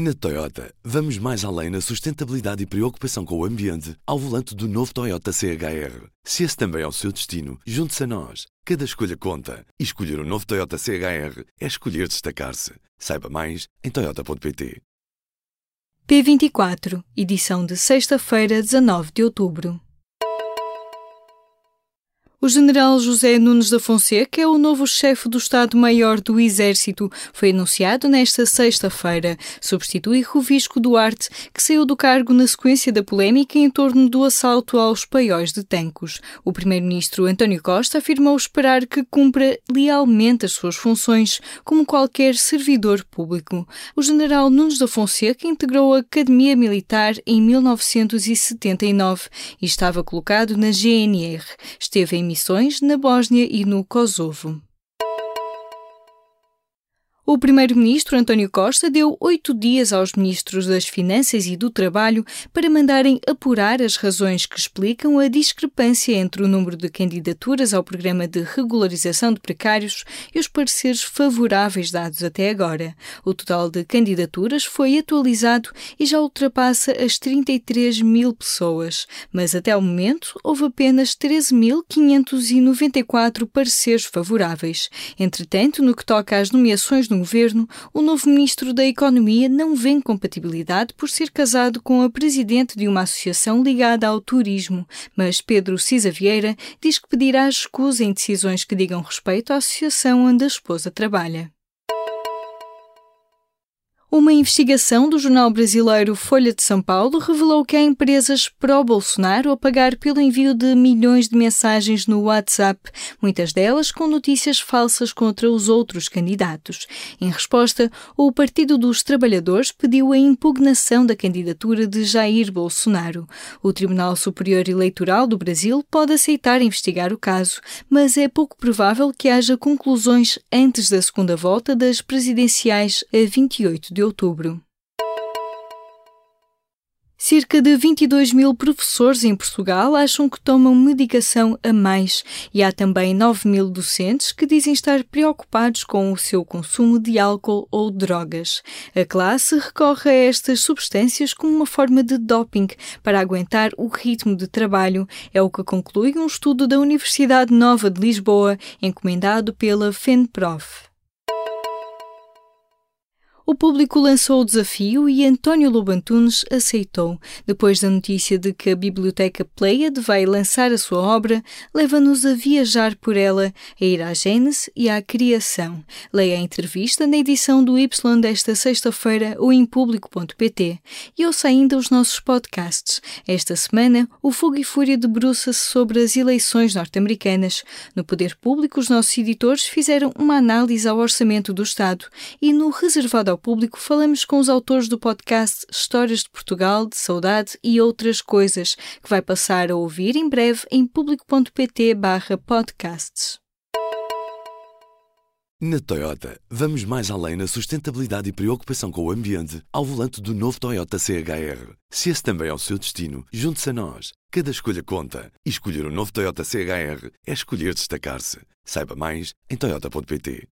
Na Toyota, vamos mais além na sustentabilidade e preocupação com o ambiente ao volante do novo Toyota CHR. Se esse também é o seu destino, junte-se a nós. Cada escolha conta. E escolher o um novo Toyota CHR é escolher destacar-se. Saiba mais em Toyota.pt. P24, edição de sexta-feira, 19 de outubro. O general José Nunes da Fonseca é o novo chefe do Estado-Maior do Exército. Foi anunciado nesta sexta-feira. Substitui Rovisco Duarte, que saiu do cargo na sequência da polémica em torno do assalto aos paióis de Tancos. O primeiro-ministro António Costa afirmou esperar que cumpra lealmente as suas funções como qualquer servidor público. O general Nunes da Fonseca integrou a Academia Militar em 1979 e estava colocado na GNR. Esteve em missões na Bósnia e no Kosovo. O primeiro-ministro António Costa deu oito dias aos ministros das Finanças e do Trabalho para mandarem apurar as razões que explicam a discrepância entre o número de candidaturas ao programa de regularização de precários e os pareceres favoráveis dados até agora. O total de candidaturas foi atualizado e já ultrapassa as 33 mil pessoas, mas até o momento houve apenas 13.594 pareceres favoráveis. Entretanto, no que toca às nomeações no governo, o novo ministro da Economia não vê compatibilidade por ser casado com a presidente de uma associação ligada ao turismo, mas Pedro Cisa Vieira diz que pedirá escusa em decisões que digam respeito à associação onde a esposa trabalha. Uma investigação do jornal brasileiro Folha de São Paulo revelou que há empresas pró-Bolsonaro a pagar pelo envio de milhões de mensagens no WhatsApp, muitas delas com notícias falsas contra os outros candidatos. Em resposta, o Partido dos Trabalhadores pediu a impugnação da candidatura de Jair Bolsonaro. O Tribunal Superior Eleitoral do Brasil pode aceitar investigar o caso, mas é pouco provável que haja conclusões antes da segunda volta das presidenciais a 28 de de outubro. Cerca de 22 mil professores em Portugal acham que tomam medicação a mais e há também 9 mil docentes que dizem estar preocupados com o seu consumo de álcool ou drogas. A classe recorre a estas substâncias como uma forma de doping para aguentar o ritmo de trabalho, é o que conclui um estudo da Universidade Nova de Lisboa, encomendado pela FENPROF. O público lançou o desafio e António Lobantunes aceitou. Depois da notícia de que a Biblioteca Pleiad vai lançar a sua obra, leva-nos a viajar por ela, a ir à Gênese e à Criação. Leia a entrevista na edição do Y desta sexta-feira ou em público.pt e ouça ainda os nossos podcasts. Esta semana, o Fogo e Fúria debruça-se sobre as eleições norte-americanas. No Poder Público, os nossos editores fizeram uma análise ao orçamento do Estado e no reservado ao público, falamos com os autores do podcast Histórias de Portugal, de Saudade e outras coisas, que vai passar a ouvir em breve em público.pt/podcasts. Na Toyota, vamos mais além na sustentabilidade e preocupação com o ambiente ao volante do novo Toyota CHR. Se esse também é o seu destino, junte-se a nós. Cada escolha conta. E escolher o um novo Toyota CHR é escolher destacar-se. Saiba mais em Toyota.pt.